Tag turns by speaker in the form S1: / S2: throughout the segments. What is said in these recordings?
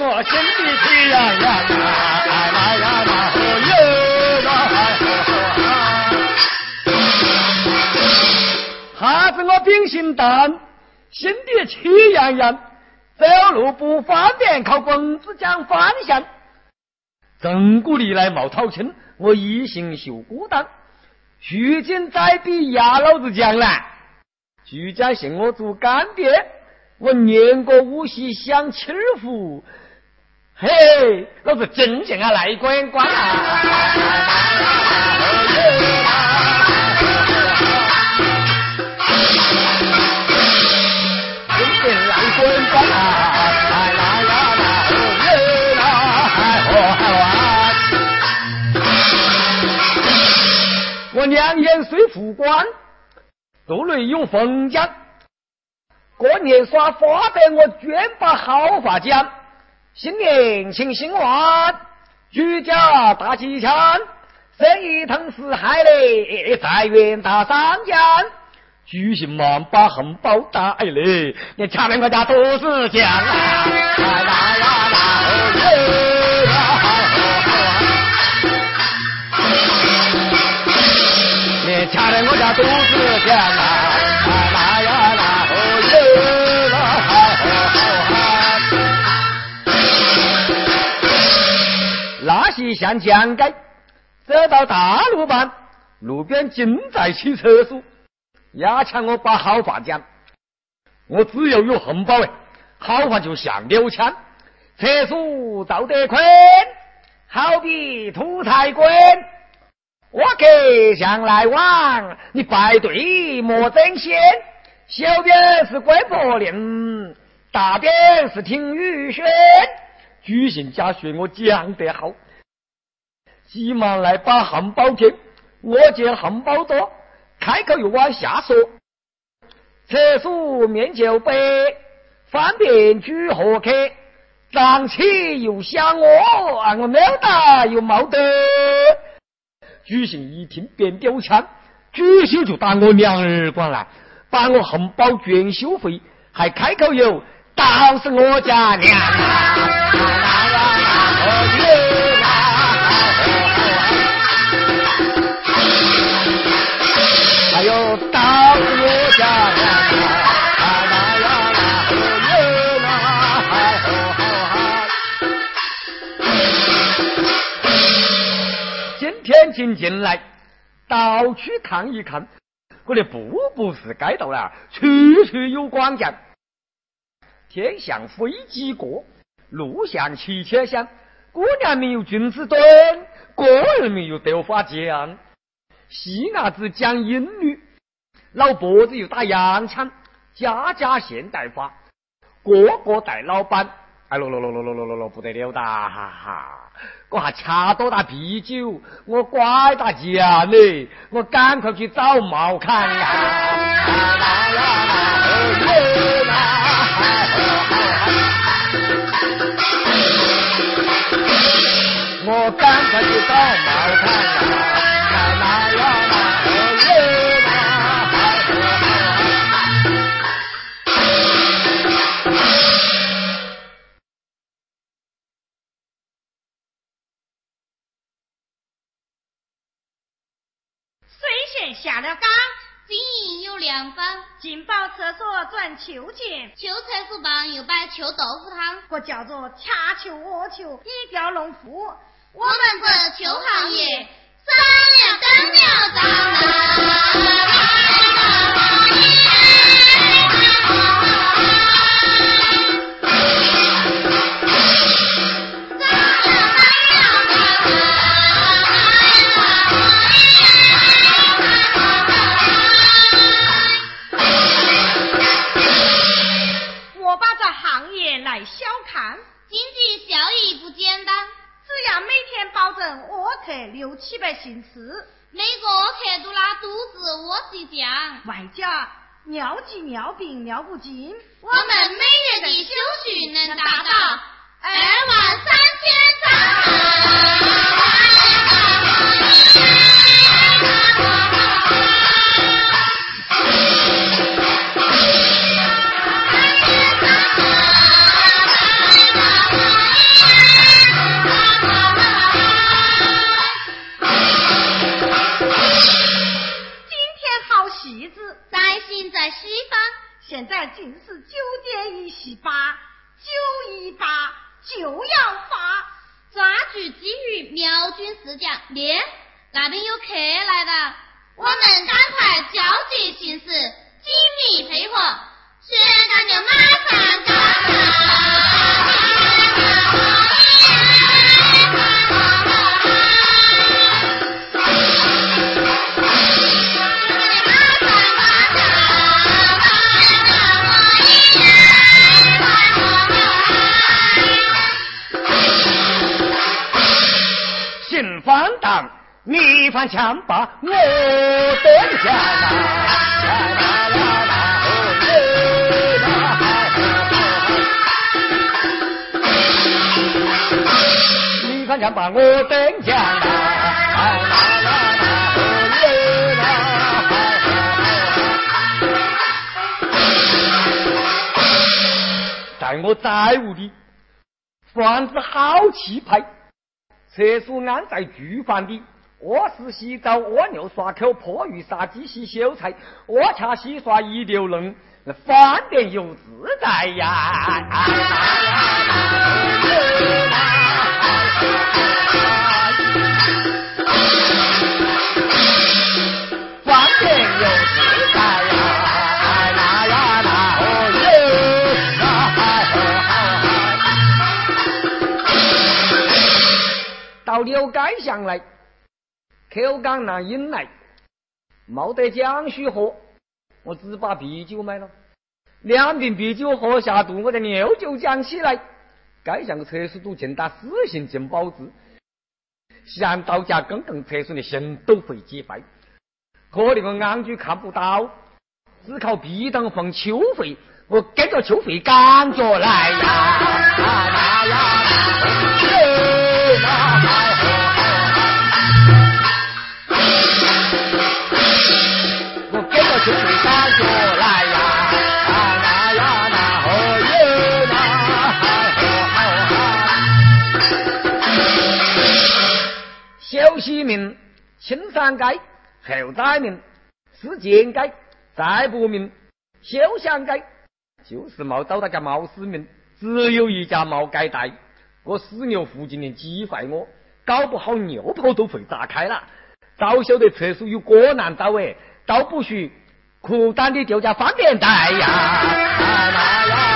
S1: 我心里气洋洋，哎呀，我冰心淡，心里气洋洋，走路不方便，靠工子讲方向，正谷里来没掏清。我一心修孤单。如今在地压老子强来，徐家信我做干爹，我念过无锡享清福。嘿，老子真正啊来管管啊！两眼虽富官，肚内有凤江。过年耍花呗，我捐把好话讲。新年请新万，居家大吉祥，生意腾四海嘞，财源大三江。举行嘛，把红包带来，你前面我家都是讲啊，啦啦啦啦。我家都是钱呐，啦呀啦哦哟啦，那些向江街，走到大路旁，路边正在起厕所，压抢我把好话讲，我只要有红包哎，好话就像柳枪，厕所造得宽，好比土财官。我隔向来往，你排队莫争先。小编是归伯林，大编是听雨轩。举行家学我讲得好，急忙来把汉堡贴。我见汉堡多，开口又往下说。厕所面就北，方便举何客。脏起又想我，我没得又冇得。举行一听便丢枪，举手就打我两耳光来，把我红包卷修费，还开口有，倒是我家娘到处看一看，我的步步是街道了，处处有广将。天像飞机过，路像汽车响。姑娘没有君子蹲，个人没有斗法匠。细伢子讲英语，老伯子又打洋枪，家家现代化，个个带老板。哎咯咯咯咯咯咯咯咯，不得了哒！哈哈，我还吃多大啤酒，我拐大酱嘞，我赶快去找毛看呀！
S2: 进宝厕所转秋千，
S3: 秋厕所旁又摆秋豆腐汤，
S2: 这叫做掐秋窝秋，以调农夫。
S3: 我们这秋行业三了涨了涨
S2: 姓氏，
S3: 每个克都拉肚子，我是讲，
S2: 外加尿急尿病尿不尽。
S3: 我们每月的休息能达到二万三千张。在西方，
S2: 现在竟是九点一十八，九一八就要发。
S3: 抓住机遇，瞄准时间。爹，那边有客来了，我们赶快交接行式，紧密配合，现到就马上赶到。
S1: 你番枪把我登下啦！你番枪把我登下啦！在我在屋里，房子好气派，厕所安在厨房里。我是洗澡，蜗牛刷口，破鱼杀鸡洗秀才，我恰洗刷一流人，饭店又自在呀！饭店又自在呀！那呀那哦哟，到柳街上来。口干难引来，没得江水喝，我只把啤酒买了。两瓶啤酒喝下肚，我的牛就讲起来。该像个厕所都进打死刑进保字，想到家公共厕所的心都会击败。可那个安居看不到，只靠壁灯放秋费，我跟着秋费赶着来呀！就会赶着来呀，那呀那哦哟那，小西名青山街，后仔名是建街，再不名休想街，就是没找到家毛市名，只有一家毛街带。我死牛附近的鸡坏我，搞不好尿泡都会炸开了。早晓得厕所有锅难找哎，倒不许。裤裆里就叫方便袋呀，那呀。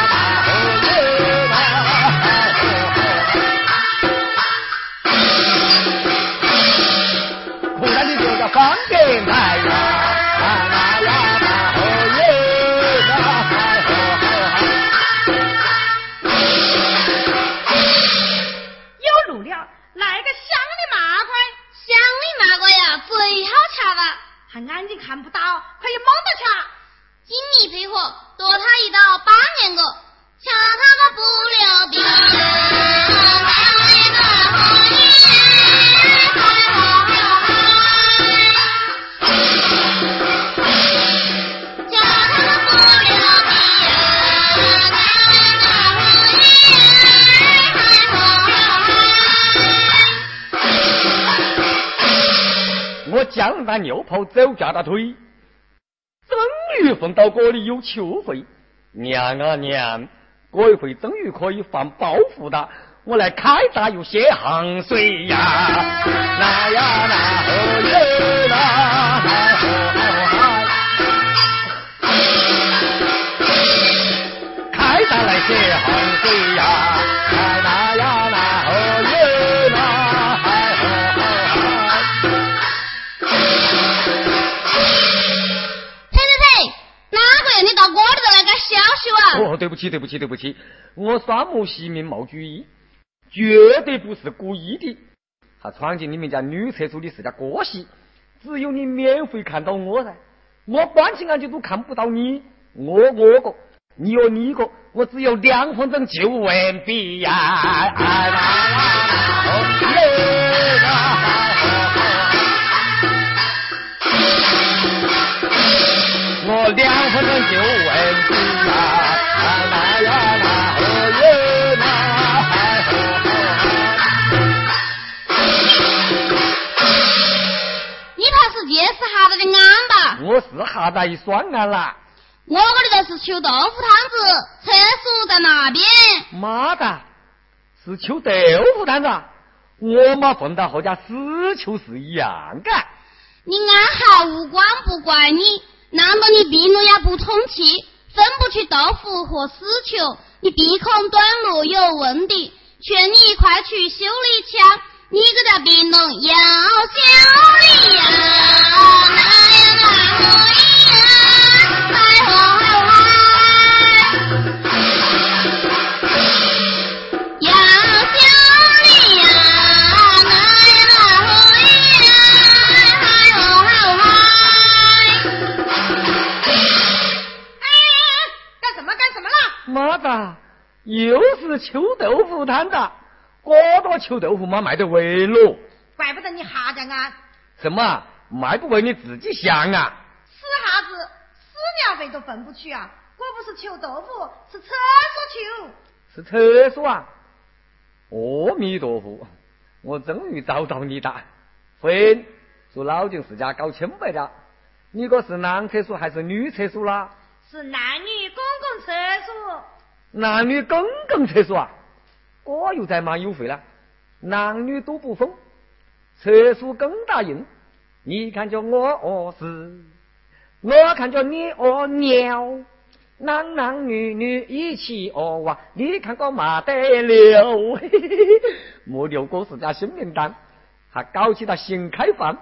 S1: 走架大腿，蒸鱼放到锅里有秋费。娘啊娘，过一回终于可以放包袱的，我来开闸又写行水呀！那呀那哦哟那开闸来写行哦，对不起，对不起，对不起，我双目细明冒主意，绝对不是故意的。他闯进你们家女厕所的是家过戏，只有你免费看到我噻，我关起眼睛都看不到你，我我个，你有你个，我只有两分钟就完毕呀！我
S3: 哈子
S1: 一双安啦。
S3: 我这里头是求豆腐汤子，厕所在那边。
S1: 妈的，是求豆腐摊子，我妈混到后家死求是一样的。
S3: 你安好无关不怪你，难道你鼻路也不通气，分不出豆腐和死球？你鼻孔短路有问题，劝你快去修理去，你这个病人要修理呀！
S1: 妈的，又是秋豆腐摊子，过多求豆腐嘛卖得为了。
S2: 怪不得你哈家安。
S1: 什么卖不为你自己想啊？
S2: 死哈子，屎尿费都分不去啊！我不是求豆腐，是厕所求。
S1: 是厕所啊！阿弥陀佛，我终于找到你了。婚，住老金世家搞清白了，你这是男厕所还是女厕所啦？
S2: 是男女公共厕所。
S1: 男女公共厕所啊，我又在忙优惠了，男女都不分，厕所更大用。你看着我饿死，我看着你屙尿，男男女女一起屙哇，你看我嘛得了，莫六哥是家新名单，还搞起了新开放。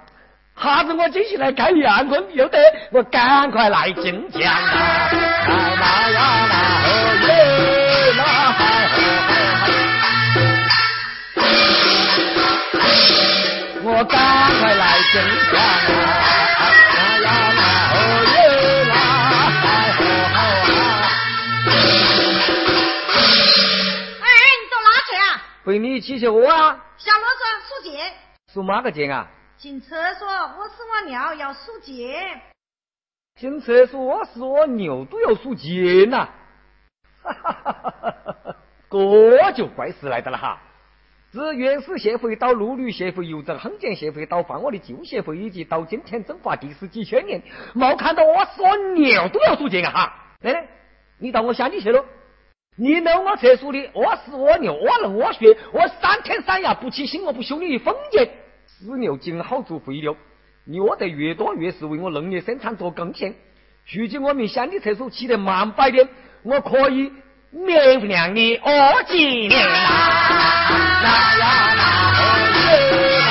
S1: 哈子，我接下来开两坤有得，我赶快来进江啊！来啦呀啦，赶快来进江啊！啦呀啦，哦耶啦，
S2: 哎，你到哪去啊？
S1: 陪你一起去屙啊！
S2: 下啰嗦，数钱。
S1: 数哪个钱啊？
S2: 进厕所，我屎我尿要数钱。
S1: 进厕所，我屎我尿都要数钱呐！哈哈哈哈哈哈！这就怪事来的了哈！自原始协会到陆旅协会、邮政夯建协会到放我的旧协会，以及到今天整化第十几千年，没看到我屎我尿都要数钱啊哈！奶奶，你到我乡里去了，你弄我厕所里屙屎屙尿屙漏屙血，我三天三夜不起心，我不收你一分钱。屎尿尽好做肥料，你屙得越多越是为我农业生产做贡献。如今我们乡里厕所起得慢摆点，我可以免费让你屙几年啦！啦呀啦，哦耶啦，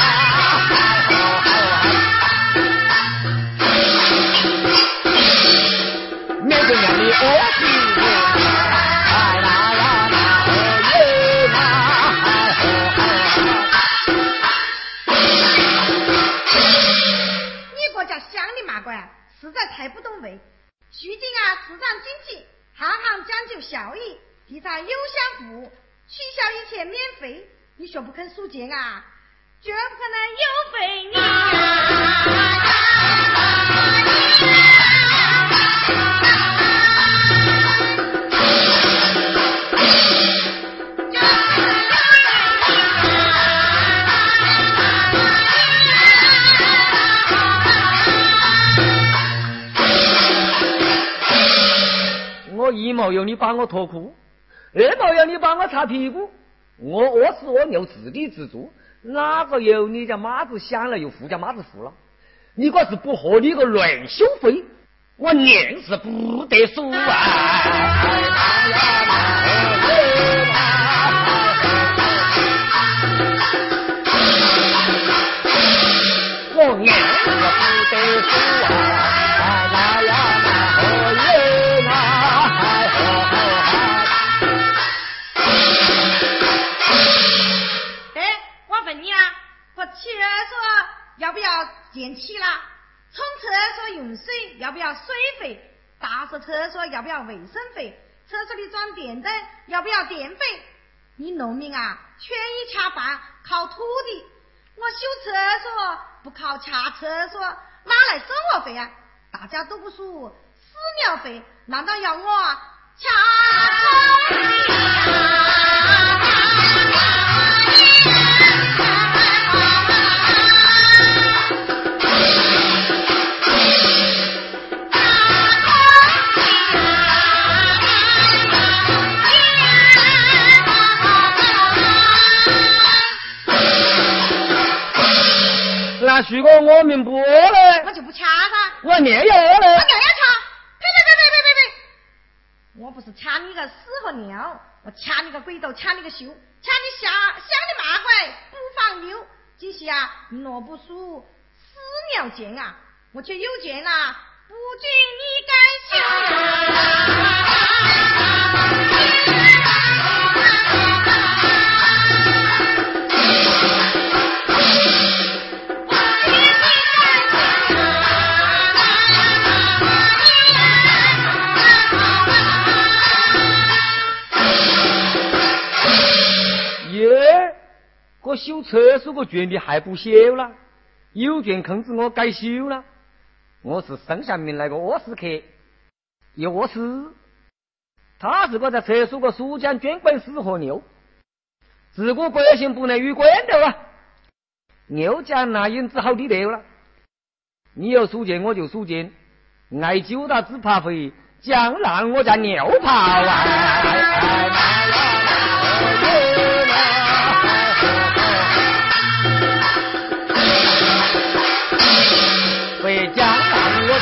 S1: 免费让你屙几年啦！
S2: 实在抬不懂味。如今啊，市场经济，行行讲究效益，提倡优享服务，取消一切免费，你说不肯数钱啊？绝不可能有费你
S1: 一毛要你帮我脱裤，二毛要你帮我擦屁股，我屙屎屙尿自给自足，哪个有你家妈子想了又富家妈子富了？你可是不和你个乱收费，我念是不得数啊！我念是不得数啊！
S2: 要不要水费？打扫厕所要不要卫生费？厕所里装电灯要不要电费？你农民啊，全以恰饭靠土地，我修厕所不靠恰厕所，哪来生活费啊？大家都不数屎尿费，难道要我恰
S1: 啊，徐哥，我命不嘞，
S2: 我就不掐他。
S1: 我尿尿嘞，
S2: 我尿要掐，呸呸呸呸呸呸呸！我不是掐你个屎和尿，我掐你个鬼头，掐你个羞，掐你下乡的麻鬼，不放溜。这些啊，若不属屎尿见啊，我却有见啊，不准你敢
S1: 耶，我修厕所个权利还不小了，有权控制我改修了。我是生下面来个屙屎客，又屙屎。他是个在厕所个书浆专管屎和尿，自古百姓不能与官斗啊。牛家那人只好低头了。你要输钱我就书见，爱揪他只怕会江浪我家牛泡啊。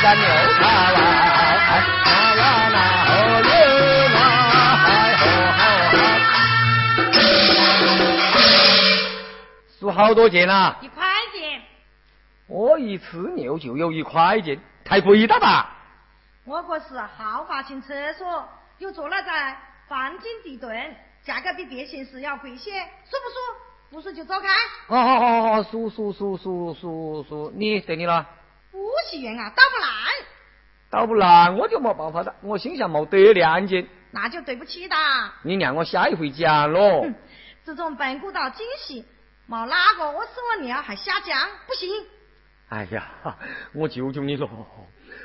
S1: 南我在牛头啊，那呀那哦哟那嗨吼输好多钱啊？
S2: 一块钱。
S1: 我一吃牛就有一块钱，太贵了吧？
S2: 我可是豪华型厕所，又做了在黄金地段，价格比别县市要贵些，舒不舒？不舒就走开。
S1: 哦哦哦哦，舒舒舒舒舒舒，你对你了。
S2: 不许愿啊，倒不烂，
S1: 倒不烂我就没办法了，我心想没得两斤，
S2: 那就对不起哒。
S1: 你让我下一回讲咯。
S2: 自从本古道惊喜，没哪个我吃我尿还下降，不行。
S1: 哎呀，我求求你了，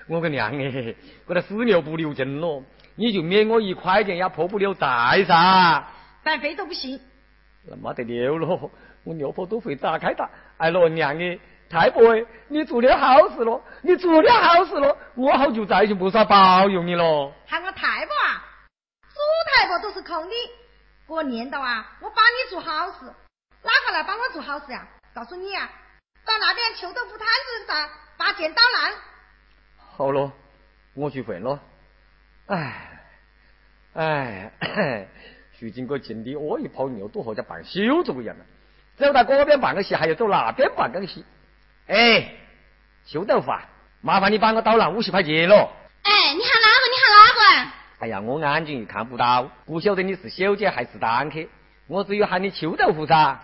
S1: 我个娘哎，我的屎尿不留证咯，你就免我一块钱也破不了债噻。
S2: 半费都不行。
S1: 那没得了咯，我尿泡都会打开的。哎喽，娘哎。太婆，你做了好事了，你做了好事了，我好就再就不少保佑你了。
S2: 喊我太婆啊，做太婆都是空的。我念叨啊，我帮你做好事，哪个来帮我做好事呀？告诉你啊，到那边臭豆腐摊子上把剑捣烂。
S1: 好了，我去问了。哎，哎，徐经过进的屙一泡尿都好像办手续一样了。走到这边办个戏，还要走那边办个戏。哎，臭豆腐啊，麻烦你帮我捣烂五十块钱咯。
S3: 哎，你喊哪个？你喊哪个？
S1: 哎呀，我眼睛又看不到，不晓得你是小姐还是单客，我只有喊你臭豆腐噻。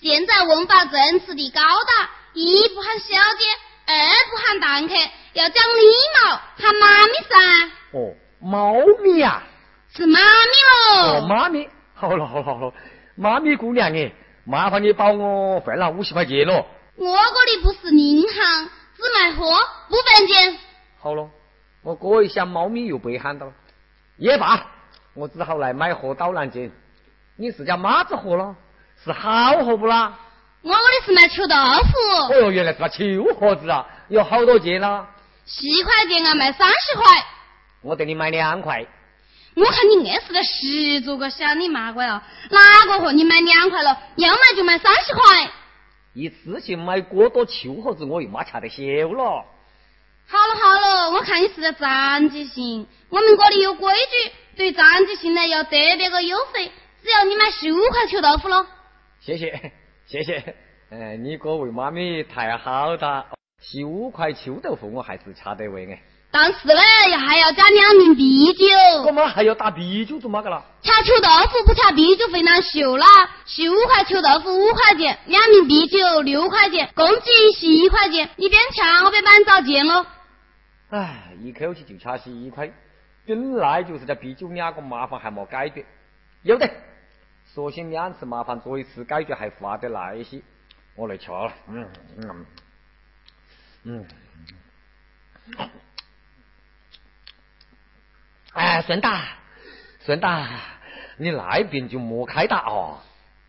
S3: 现在文化正式的高大，一不喊小姐，二不喊单客，要讲礼貌，喊妈咪噻。
S1: 哦，猫咪呀？
S3: 是妈咪
S1: 喽。哦，妈咪，好了好了好了，妈咪姑娘哎，麻烦你帮我换了五十块钱咯。
S3: 我这里不是银行，只卖货，不分钱。
S1: 好了，我过一下猫咪又被喊到了，也罢，我只好来买货捣烂件。你是家妈子货了？是好货不啦？
S3: 我这里是卖臭豆腐。
S1: 哦哟，原来是个臭盒子啊！有好多件啦？
S3: 十块钱啊，卖三十块。
S1: 我给你买两块。
S3: 我看你硬是个十足个小你妈乖哦，哪个货你买两块了？要买就买三十块。
S1: 一次性买过多秋盒子，我又没吃得消了。
S3: 好了好了，我看你是个残疾性，我们这里有规矩，对残疾性呢要特别个优惠，只要你买十五块臭豆腐了。
S1: 谢谢谢谢，哎，你各位妈咪太好哒，十五块臭豆腐我还是吃得完哎。
S3: 但是呢，要还要加两瓶啤酒。
S1: 干嘛还要打啤酒做嘛个啦？
S3: 吃臭豆腐不吃啤酒会难受啦。十五块臭豆腐五块钱，两瓶啤酒六块钱，共计十一块钱。你边吃我边帮你找钱咯。
S1: 唉，一口气就吃十一块，本来就是这啤酒两个麻烦还没解决，有的，索性两次麻烦做一次解决还划得来些。我来吃了，嗯嗯嗯。哎，孙达，孙达，你那边就莫开打哦。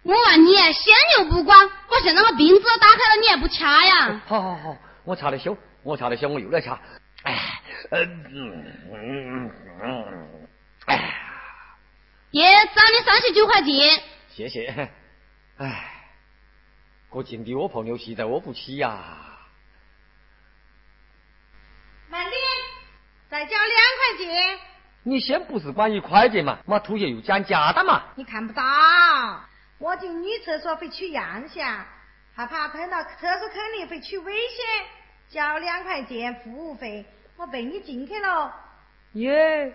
S3: 我问你，先又不管，我现在个病子打开了，你还不掐呀？
S1: 好好好，我掐得休，我掐得休，我又来掐。哎，嗯嗯嗯
S3: 嗯，哎，爷，找你三十九块钱。
S1: 谢谢。哎，可劲的我婆牛实在我不起呀。
S2: 慢点，再交两块钱。
S1: 你先不是管一块钱嘛，嘛突然又讲价的嘛？
S2: 你看不到，我进女厕所会取样下，害怕碰到厕所肯定会取危险，交两块钱服务费，我背你进去了。
S1: 耶，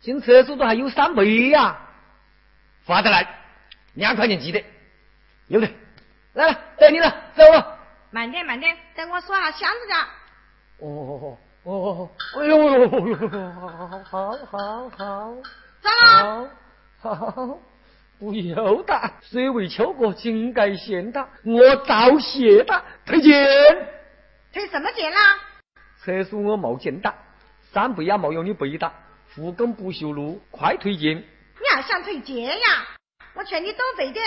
S1: 进厕所都还有三倍呀！发得来，两块钱记得，有的，来了，等你了，走了。
S2: 慢点，慢点，等我锁下箱子哦。
S1: 哦。哦，哦哎呦呦呦，好好好好，
S2: 咋了？
S1: 好，不要打，水为秋过，井盖现打，我早谢打，退钱。
S2: 退什么钱啦？
S1: 厕所我冒荐打，三倍也冒用你背打，护工不修路，快退钱。
S2: 你还想退钱呀？我劝你多费点。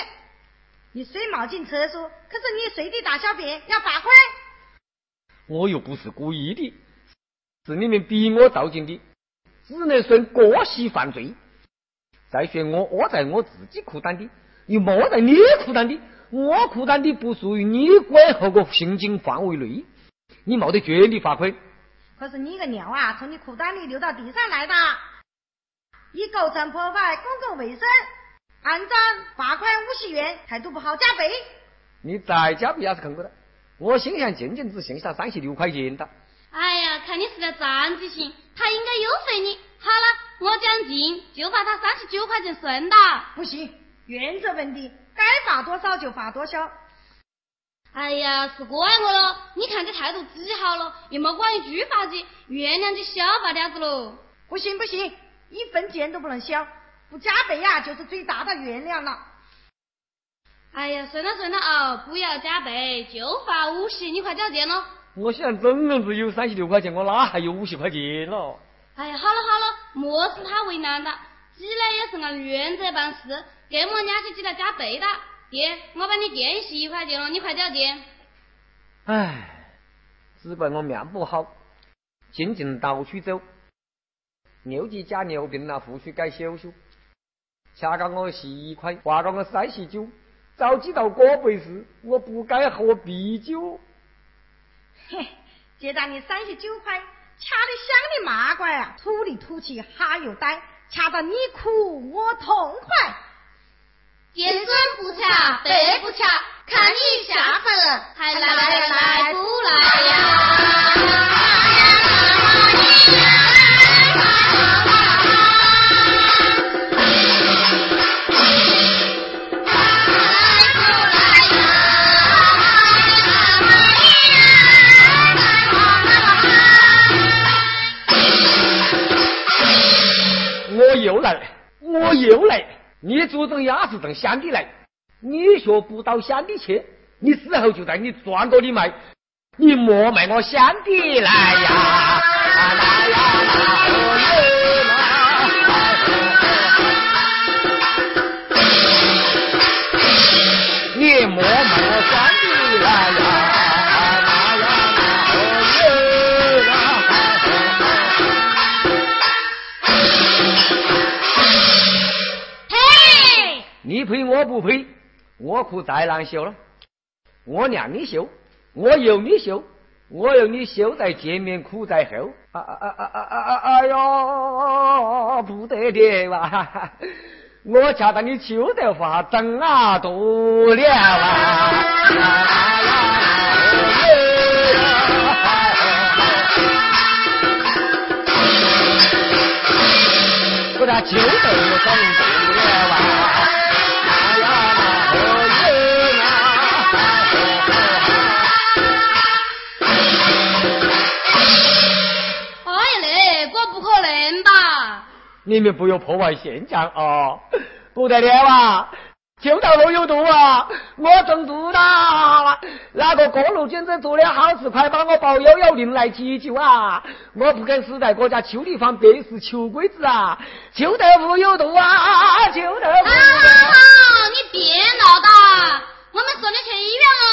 S2: 你虽冒进厕所，可是你随地大小便要罚款。
S1: 我又不是故意的。是你们逼我造进的，只能算过失犯罪。再说我屙在我自己裤裆的，又没在你裤裆的，我裤裆的不属于你管后个行经范围内，你没得权利罚款。
S2: 可是你个尿啊，从你裤裆里流到地上来的，你构成破坏公共卫生，按照罚款五十元，态度不好加倍。
S1: 你再加倍也是坑过的，我心想仅仅只剩下三十六块钱的。
S3: 哎呀，看你是个站记性，他应该优惠你。好了，我讲金，就罚他三十九块钱算了。
S2: 不行，原则问题，该罚多少就罚多少。
S3: 哎呀，是怪我了，你看这态度极好了，也没管一句罚金，原谅就小发点子喽。
S2: 不行不行，一分钱都不能消，不加倍呀就是最大的原谅了。
S3: 哎呀，算了算了哦，不要加倍，就罚五十，你快交钱喽。
S1: 我现在总共只有三十六块钱，我哪还有五十块钱了？
S3: 哎呀，好了好了，莫使他为难了，挤呢也是按原则办事，给我伢子挤来加倍的。爹，我把你垫十块钱了，你快交钱。
S1: 唉，只怪我命不好，仅仅到处走，牛急加牛病了，胡须该修修，掐高我十一块，划高我三十九，早知道这回事，我不该喝啤酒。
S2: 嘿，借到你三十九块，掐的香的嘛怪啊！土里土气哈又呆，掐到你苦我痛快。
S3: 见损不掐，背不掐，看你下份还来来不来呀？
S1: 又来。你祖宗也是从乡里来，你学不到乡里去，你死后就在你庄子里卖，你莫卖我乡里来呀！来呀！你你赔我不赔，我苦再难修了，我让你修，我由你修，我由你修在前面，苦在后。啊啊啊啊啊啊！哎呦，不得了啊！我恰到你秋得发整啊多了啊！我那秋得整。你们不要破坏现象啊！不得了啊！就到路有毒啊！我中毒了！那个过路简直做的好事，快把我报幺幺零来急救啊！我不敢死在国家秋地方，别是求鬼子啊！邱德福有毒啊！邱德福！
S3: 你别闹哒！我们送你去医院哦。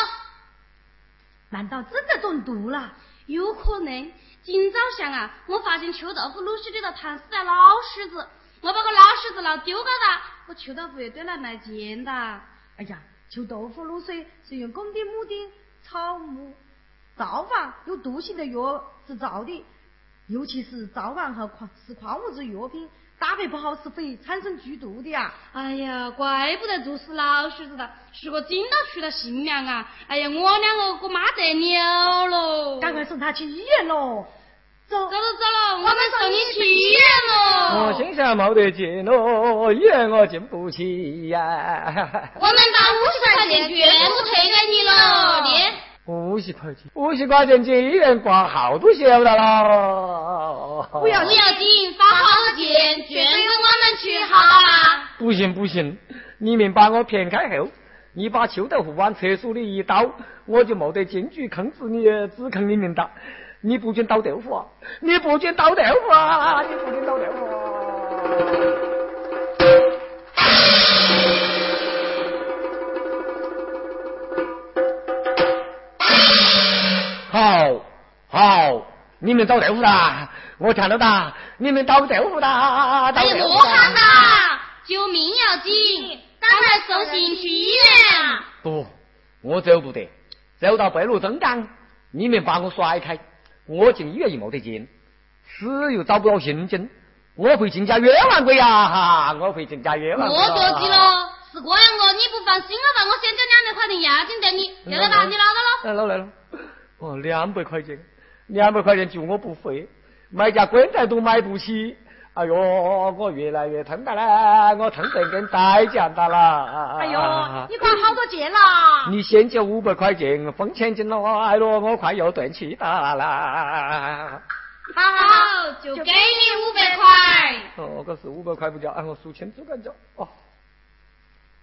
S2: 难道真的中毒了？
S3: 有可能。今早上啊，我发现臭豆腐卤水里头藏死了老鼠子，我把个老鼠子闹丢掉了，我臭豆腐也得来卖钱哒。
S2: 哎呀，臭豆腐卤水是用公的母的、草木、皂房有毒性的药制造的，尤其是皂房和矿是矿物质药品，搭配不好是会产生剧毒的呀。
S3: 哎呀，怪不得做事老实子的，是个紧到出了新娘啊！哎呀，我两个可妈得了喽！
S2: 赶快送他去医院喽！走
S3: 走走走了，我们送你去医院喽！
S1: 我心想没得劲喽，医院我进不去呀。
S3: 我们把五十块钱全部退给你了，你。
S1: 五十块钱，五十块钱进医院挂号都晓得
S2: 了。不要
S3: 不要紧，发好钱捐给我们去好啦。
S1: 不行不行，你们把我骗开后，你把臭豆腐往厕所里一倒，我就没得进去控制你，指控你们的。你不准倒豆腐啊！你不准倒豆腐啊！你不准倒豆腐啊！好，好，你们找豆腐啦，我看到哒，你们倒豆腐的，
S3: 哎呀，莫看了，救命要紧，赶快送信去医院。
S1: 不，我走不得，走到北路中岗，你们把我甩开。我进医院也没得劲，死又找不到刑警，我会进家冤枉鬼呀！哈，我会进家冤枉。
S3: 我着急了，是这样个，你不放心了吧？我先交两百块钱押金给你，要得吧？你拿
S1: 到了。来了来了，哦，两百块钱，两百块钱就我不会，买架棺材都买不起。哎呦，我越来越疼的了，我疼得跟带酱的了。
S2: 哎呦，你管好多钱了？
S1: 你先交五百块钱封钱金了，哎呦，我快要断气的
S3: 了。好好，就给你五百块。
S1: 哦，可是五百块不交，哎，我数清楚敢交。哦，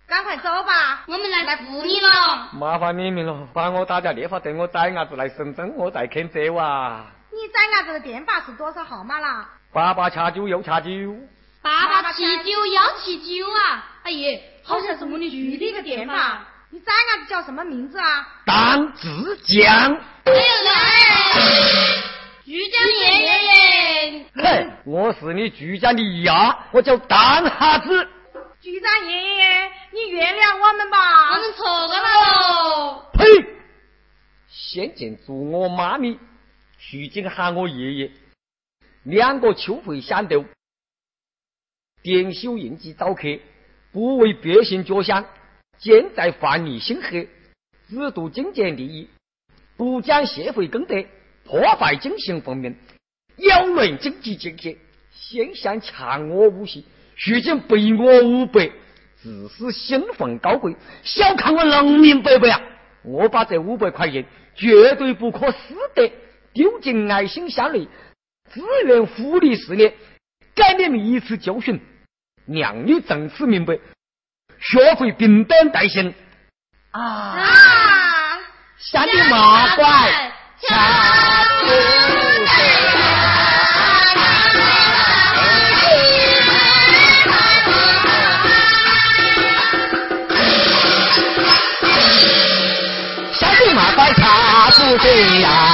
S2: 赶快走吧，
S3: 我们来来扶你了。
S1: 麻烦你们了，把我打家电话等我崽伢子来深圳，我再肯走啊。
S2: 你崽伢子的电话是多少号码啦？
S1: 八八七九幺七九，
S3: 八八七九幺七九啊！哎呀，
S2: 好像是我们的局里的电话。你崽伢子叫什么名字啊？
S1: 当志江。
S3: 哎呦，局长爷爷。
S1: 嘿，我是你局长的爷，我叫当哈子。
S2: 局长爷爷，你原谅我们吧，
S3: 我们错了喽。
S1: 呸！先前做我妈咪，如今喊我爷爷。两个秋会相斗，点修应急早客，不为百姓着想，奸在犯逆心黑，只图金钱利益，不讲社会公德，破坏经行文明，扰乱经济建设，先想强我五十，如今背我五百，自私兴奋高贵，小看我农民伯伯啊！我把这五百块钱绝对不可私得，丢进爱心箱里。支援福利事业，给你们一次教训，让你从此明白，学会平等待性啊！下的马拐，掐住下呀？